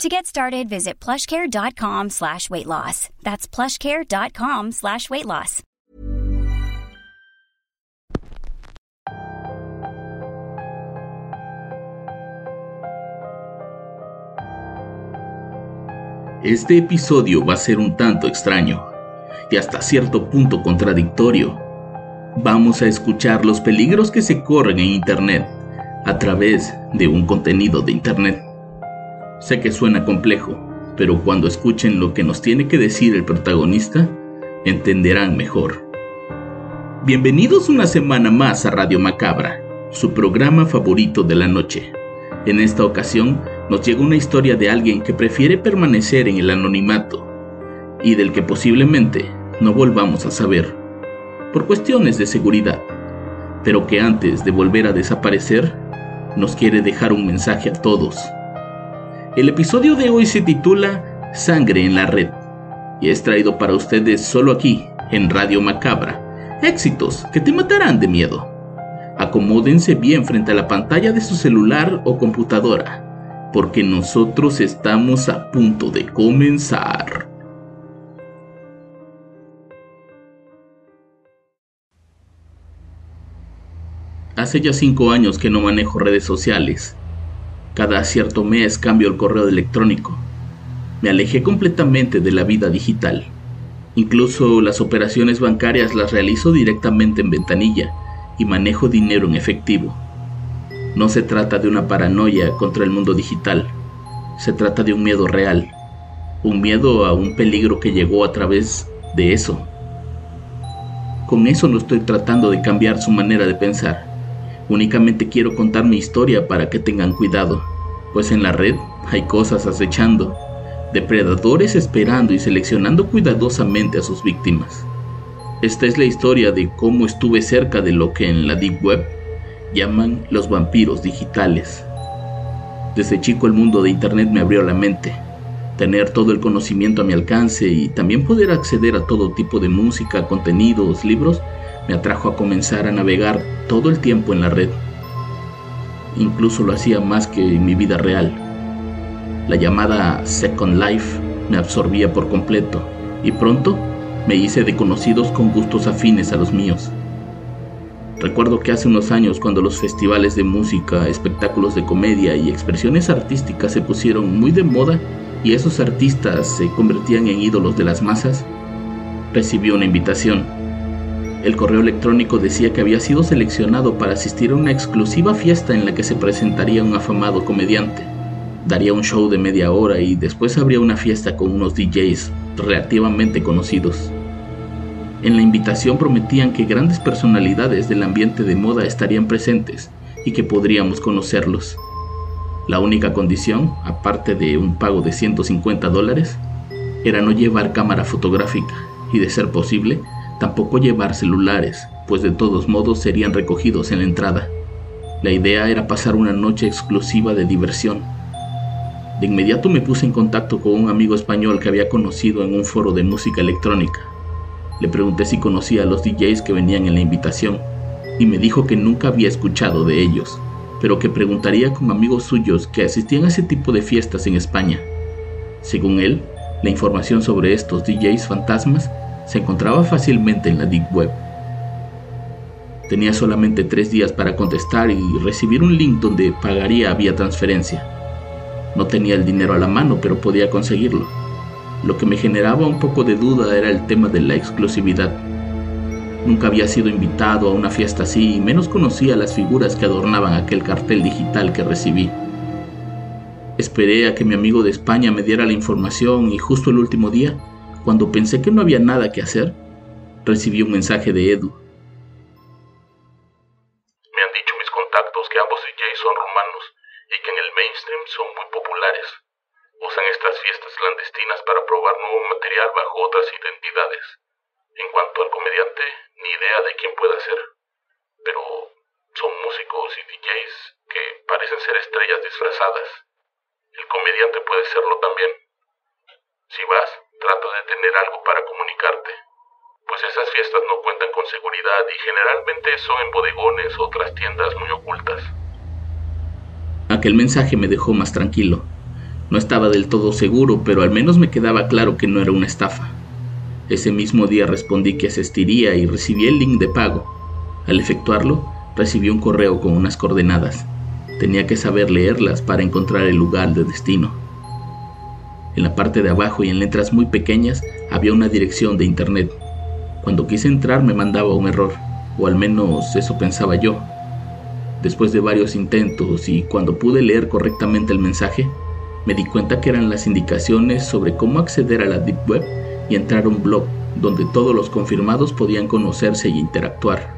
To get started, visit plushcare.com slash weight loss. That's plushcare.com slash weight loss. Este episodio va a ser un tanto extraño y hasta cierto punto contradictorio. Vamos a escuchar los peligros que se corren en Internet a través de un contenido de Internet. Sé que suena complejo, pero cuando escuchen lo que nos tiene que decir el protagonista, entenderán mejor. Bienvenidos una semana más a Radio Macabra, su programa favorito de la noche. En esta ocasión nos llega una historia de alguien que prefiere permanecer en el anonimato y del que posiblemente no volvamos a saber, por cuestiones de seguridad, pero que antes de volver a desaparecer, nos quiere dejar un mensaje a todos. El episodio de hoy se titula Sangre en la Red y es traído para ustedes solo aquí, en Radio Macabra. Éxitos que te matarán de miedo. Acomódense bien frente a la pantalla de su celular o computadora, porque nosotros estamos a punto de comenzar. Hace ya cinco años que no manejo redes sociales. Cada cierto mes cambio el correo electrónico. Me alejé completamente de la vida digital. Incluso las operaciones bancarias las realizo directamente en ventanilla y manejo dinero en efectivo. No se trata de una paranoia contra el mundo digital, se trata de un miedo real, un miedo a un peligro que llegó a través de eso. Con eso no estoy tratando de cambiar su manera de pensar, únicamente quiero contar mi historia para que tengan cuidado, pues en la red hay cosas acechando, depredadores esperando y seleccionando cuidadosamente a sus víctimas. Esta es la historia de cómo estuve cerca de lo que en la Deep Web llaman los vampiros digitales. Desde chico el mundo de Internet me abrió la mente. Tener todo el conocimiento a mi alcance y también poder acceder a todo tipo de música, contenidos, libros, me atrajo a comenzar a navegar todo el tiempo en la red. Incluso lo hacía más que en mi vida real. La llamada Second Life me absorbía por completo y pronto me hice de conocidos con gustos afines a los míos. Recuerdo que hace unos años cuando los festivales de música, espectáculos de comedia y expresiones artísticas se pusieron muy de moda y esos artistas se convertían en ídolos de las masas, recibí una invitación. El correo electrónico decía que había sido seleccionado para asistir a una exclusiva fiesta en la que se presentaría un afamado comediante. Daría un show de media hora y después habría una fiesta con unos DJs relativamente conocidos. En la invitación prometían que grandes personalidades del ambiente de moda estarían presentes y que podríamos conocerlos. La única condición, aparte de un pago de 150 dólares, era no llevar cámara fotográfica y, de ser posible, tampoco llevar celulares, pues de todos modos serían recogidos en la entrada. La idea era pasar una noche exclusiva de diversión de inmediato me puse en contacto con un amigo español que había conocido en un foro de música electrónica. Le pregunté si conocía a los DJs que venían en la invitación y me dijo que nunca había escuchado de ellos, pero que preguntaría con amigos suyos que asistían a ese tipo de fiestas en España. Según él, la información sobre estos DJs fantasmas se encontraba fácilmente en la Deep Web. Tenía solamente tres días para contestar y recibir un link donde pagaría vía transferencia. No tenía el dinero a la mano, pero podía conseguirlo. Lo que me generaba un poco de duda era el tema de la exclusividad. Nunca había sido invitado a una fiesta así y menos conocía las figuras que adornaban aquel cartel digital que recibí. Esperé a que mi amigo de España me diera la información y justo el último día, cuando pensé que no había nada que hacer, recibí un mensaje de Edu. Me han dicho mis contactos que ambos DJs son rumanos y que en el mainstream son muy populares. Usan estas fiestas clandestinas para probar nuevo material bajo otras identidades. En cuanto al comediante, ni idea de quién pueda ser. Pero son músicos y DJs que parecen ser estrellas disfrazadas. El comediante puede serlo también. Si vas, trata de tener algo para comunicarte. Pues esas fiestas no cuentan con seguridad y generalmente son en bodegones o otras tiendas muy ocultas. Aquel mensaje me dejó más tranquilo. No estaba del todo seguro, pero al menos me quedaba claro que no era una estafa. Ese mismo día respondí que asistiría y recibí el link de pago. Al efectuarlo, recibí un correo con unas coordenadas. Tenía que saber leerlas para encontrar el lugar de destino. En la parte de abajo y en letras muy pequeñas había una dirección de internet. Cuando quise entrar me mandaba un error, o al menos eso pensaba yo. Después de varios intentos y cuando pude leer correctamente el mensaje, me di cuenta que eran las indicaciones sobre cómo acceder a la Deep Web y entrar a un blog donde todos los confirmados podían conocerse y interactuar.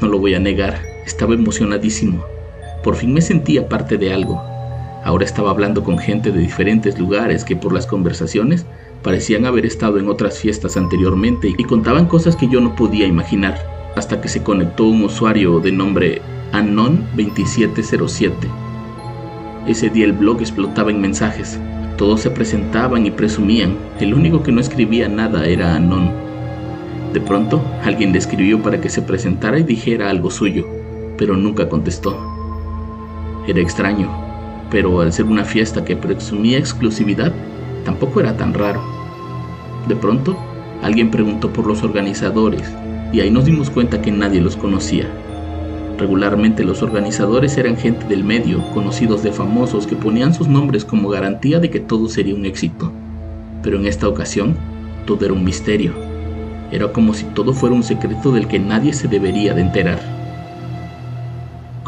No lo voy a negar, estaba emocionadísimo. Por fin me sentía parte de algo. Ahora estaba hablando con gente de diferentes lugares que por las conversaciones parecían haber estado en otras fiestas anteriormente y contaban cosas que yo no podía imaginar, hasta que se conectó un usuario de nombre Anon2707. Ese día el blog explotaba en mensajes. Todos se presentaban y presumían. El único que no escribía nada era Anon. De pronto, alguien le escribió para que se presentara y dijera algo suyo, pero nunca contestó. Era extraño, pero al ser una fiesta que presumía exclusividad, tampoco era tan raro. De pronto, alguien preguntó por los organizadores y ahí nos dimos cuenta que nadie los conocía. Regularmente los organizadores eran gente del medio, conocidos de famosos que ponían sus nombres como garantía de que todo sería un éxito. Pero en esta ocasión, todo era un misterio era como si todo fuera un secreto del que nadie se debería de enterar.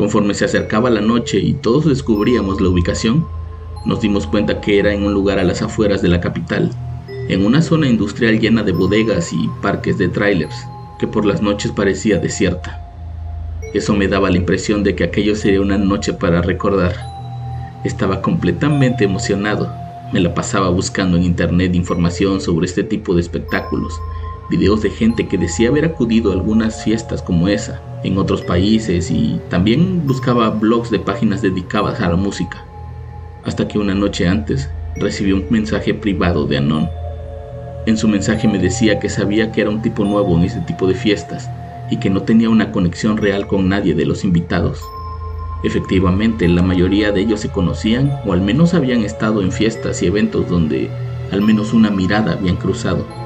Conforme se acercaba la noche y todos descubríamos la ubicación, nos dimos cuenta que era en un lugar a las afueras de la capital, en una zona industrial llena de bodegas y parques de trailers, que por las noches parecía desierta. Eso me daba la impresión de que aquello sería una noche para recordar. Estaba completamente emocionado. Me la pasaba buscando en internet información sobre este tipo de espectáculos videos de gente que decía haber acudido a algunas fiestas como esa en otros países y también buscaba blogs de páginas dedicadas a la música. Hasta que una noche antes recibí un mensaje privado de Anon. En su mensaje me decía que sabía que era un tipo nuevo en ese tipo de fiestas y que no tenía una conexión real con nadie de los invitados. Efectivamente, la mayoría de ellos se conocían o al menos habían estado en fiestas y eventos donde al menos una mirada habían cruzado.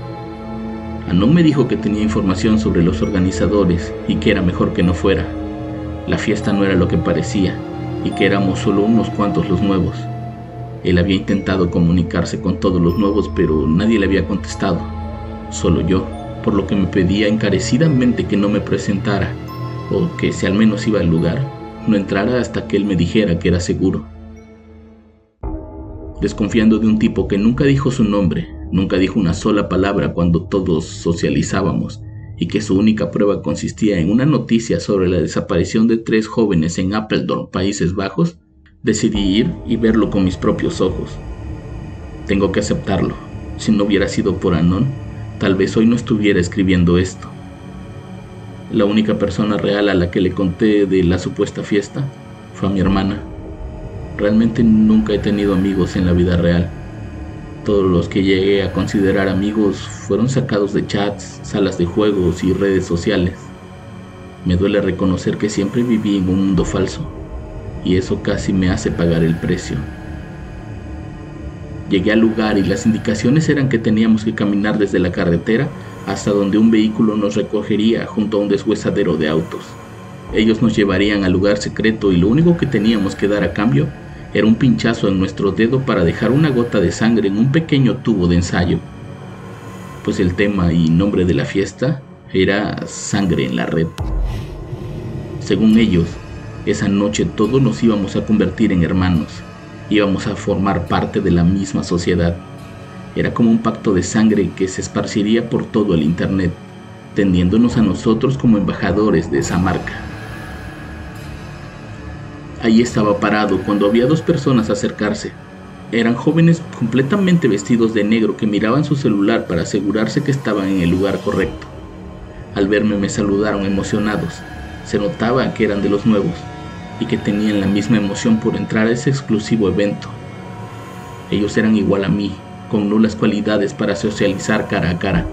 Anon me dijo que tenía información sobre los organizadores y que era mejor que no fuera. La fiesta no era lo que parecía y que éramos solo unos cuantos los nuevos. Él había intentado comunicarse con todos los nuevos, pero nadie le había contestado, solo yo, por lo que me pedía encarecidamente que no me presentara, o que si al menos iba al lugar, no entrara hasta que él me dijera que era seguro. Desconfiando de un tipo que nunca dijo su nombre, Nunca dijo una sola palabra cuando todos socializábamos y que su única prueba consistía en una noticia sobre la desaparición de tres jóvenes en Apeldoorn, Países Bajos, decidí ir y verlo con mis propios ojos. Tengo que aceptarlo. Si no hubiera sido por Anon, tal vez hoy no estuviera escribiendo esto. La única persona real a la que le conté de la supuesta fiesta fue a mi hermana. Realmente nunca he tenido amigos en la vida real todos los que llegué a considerar amigos fueron sacados de chats, salas de juegos y redes sociales. Me duele reconocer que siempre viví en un mundo falso, y eso casi me hace pagar el precio. Llegué al lugar y las indicaciones eran que teníamos que caminar desde la carretera hasta donde un vehículo nos recogería junto a un deshuesadero de autos. Ellos nos llevarían al lugar secreto y lo único que teníamos que dar a cambio era un pinchazo en nuestro dedo para dejar una gota de sangre en un pequeño tubo de ensayo, pues el tema y nombre de la fiesta era Sangre en la Red. Según ellos, esa noche todos nos íbamos a convertir en hermanos, íbamos a formar parte de la misma sociedad. Era como un pacto de sangre que se esparciría por todo el Internet, tendiéndonos a nosotros como embajadores de esa marca. Allí estaba parado cuando había dos personas acercarse. Eran jóvenes completamente vestidos de negro que miraban su celular para asegurarse que estaban en el lugar correcto. Al verme me saludaron emocionados. Se notaba que eran de los nuevos y que tenían la misma emoción por entrar a ese exclusivo evento. Ellos eran igual a mí, con nulas cualidades para socializar cara a cara.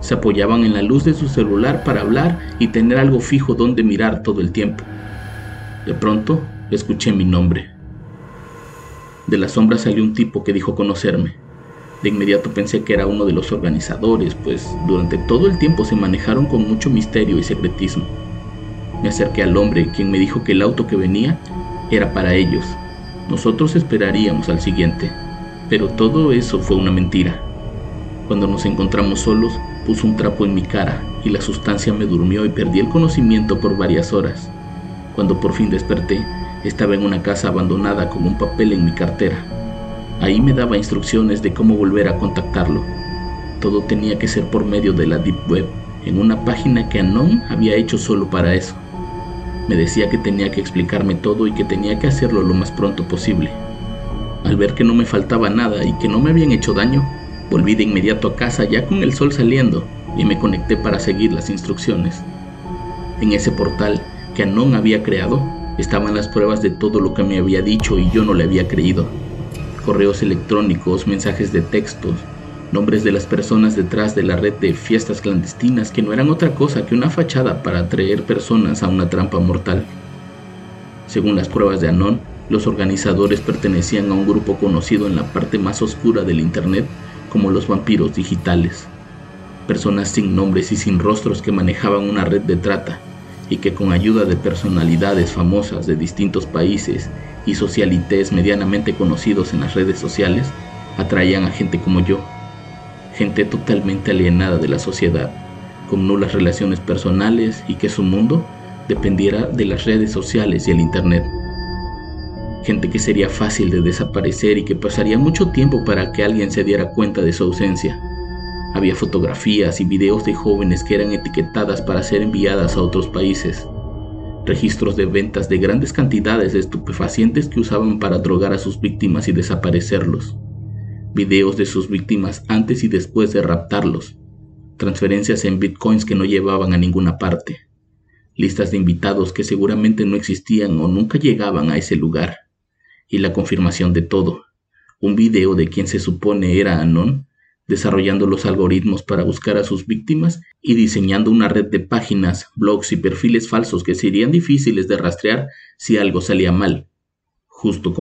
Se apoyaban en la luz de su celular para hablar y tener algo fijo donde mirar todo el tiempo. De pronto, escuché mi nombre. De la sombra salió un tipo que dijo conocerme. De inmediato pensé que era uno de los organizadores, pues durante todo el tiempo se manejaron con mucho misterio y secretismo. Me acerqué al hombre, quien me dijo que el auto que venía era para ellos. Nosotros esperaríamos al siguiente. Pero todo eso fue una mentira. Cuando nos encontramos solos, puso un trapo en mi cara y la sustancia me durmió y perdí el conocimiento por varias horas. Cuando por fin desperté, estaba en una casa abandonada con un papel en mi cartera. Ahí me daba instrucciones de cómo volver a contactarlo. Todo tenía que ser por medio de la Deep Web, en una página que Anon había hecho solo para eso. Me decía que tenía que explicarme todo y que tenía que hacerlo lo más pronto posible. Al ver que no me faltaba nada y que no me habían hecho daño, volví de inmediato a casa ya con el sol saliendo y me conecté para seguir las instrucciones. En ese portal que Anon había creado, Estaban las pruebas de todo lo que me había dicho y yo no le había creído. Correos electrónicos, mensajes de textos, nombres de las personas detrás de la red de fiestas clandestinas que no eran otra cosa que una fachada para atraer personas a una trampa mortal. Según las pruebas de Anon, los organizadores pertenecían a un grupo conocido en la parte más oscura del Internet como los vampiros digitales. Personas sin nombres y sin rostros que manejaban una red de trata y que con ayuda de personalidades famosas de distintos países y socialites medianamente conocidos en las redes sociales, atraían a gente como yo, gente totalmente alienada de la sociedad, con nulas relaciones personales y que su mundo dependiera de las redes sociales y el Internet. Gente que sería fácil de desaparecer y que pasaría mucho tiempo para que alguien se diera cuenta de su ausencia había fotografías y videos de jóvenes que eran etiquetadas para ser enviadas a otros países. Registros de ventas de grandes cantidades de estupefacientes que usaban para drogar a sus víctimas y desaparecerlos. Videos de sus víctimas antes y después de raptarlos. Transferencias en bitcoins que no llevaban a ninguna parte. Listas de invitados que seguramente no existían o nunca llegaban a ese lugar. Y la confirmación de todo. Un video de quien se supone era Anon desarrollando los algoritmos para buscar a sus víctimas y diseñando una red de páginas, blogs y perfiles falsos que serían difíciles de rastrear si algo salía mal. Justo como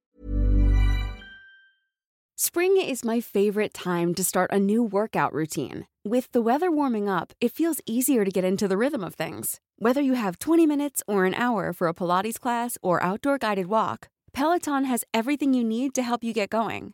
Spring is my favorite time to start a new workout routine. With the weather warming up, it feels easier to get into the rhythm of things. Whether you have 20 minutes or an hour for a Pilates class or outdoor guided walk, Peloton has everything you need to help you get going.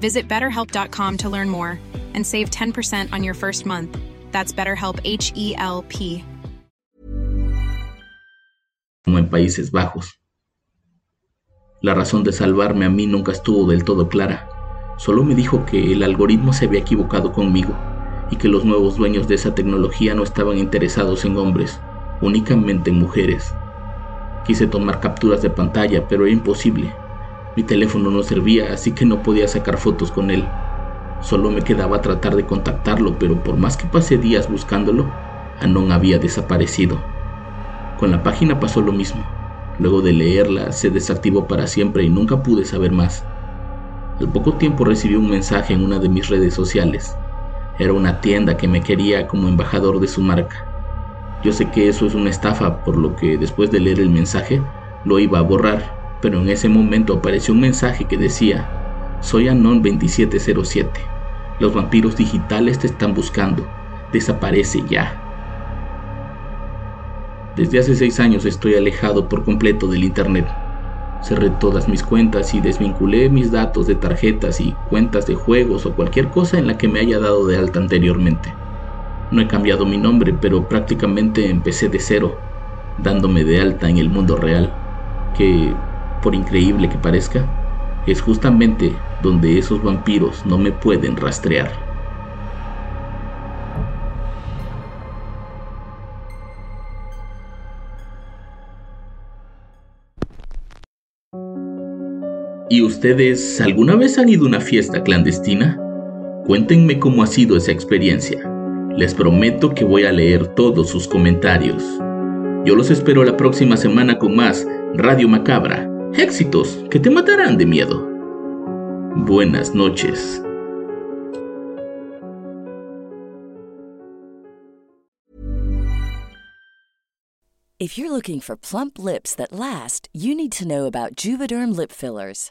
Visit betterhelp.com to learn more and save 10% on your first month. That's BetterHelp H E L P. Como en Países Bajos. La razón de salvarme a mí nunca estuvo del todo clara. Solo me dijo que el algoritmo se había equivocado conmigo y que los nuevos dueños de esa tecnología no estaban interesados en hombres, únicamente en mujeres. Quise tomar capturas de pantalla, pero era imposible. Mi teléfono no servía, así que no podía sacar fotos con él. Solo me quedaba tratar de contactarlo, pero por más que pasé días buscándolo, Anon había desaparecido. Con la página pasó lo mismo. Luego de leerla, se desactivó para siempre y nunca pude saber más. Al poco tiempo recibí un mensaje en una de mis redes sociales. Era una tienda que me quería como embajador de su marca. Yo sé que eso es una estafa, por lo que después de leer el mensaje, lo iba a borrar, pero en ese momento apareció un mensaje que decía, soy Anon 2707. Los vampiros digitales te están buscando. Desaparece ya. Desde hace seis años estoy alejado por completo del Internet. Cerré todas mis cuentas y desvinculé mis datos de tarjetas y cuentas de juegos o cualquier cosa en la que me haya dado de alta anteriormente. No he cambiado mi nombre, pero prácticamente empecé de cero, dándome de alta en el mundo real, que, por increíble que parezca, es justamente donde esos vampiros no me pueden rastrear. ¿Y ustedes alguna vez han ido a una fiesta clandestina? Cuéntenme cómo ha sido esa experiencia. Les prometo que voy a leer todos sus comentarios. Yo los espero la próxima semana con más Radio Macabra. Éxitos que te matarán de miedo. Buenas noches. If you're looking for plump lips that last, you need to know about Juvederm lip fillers.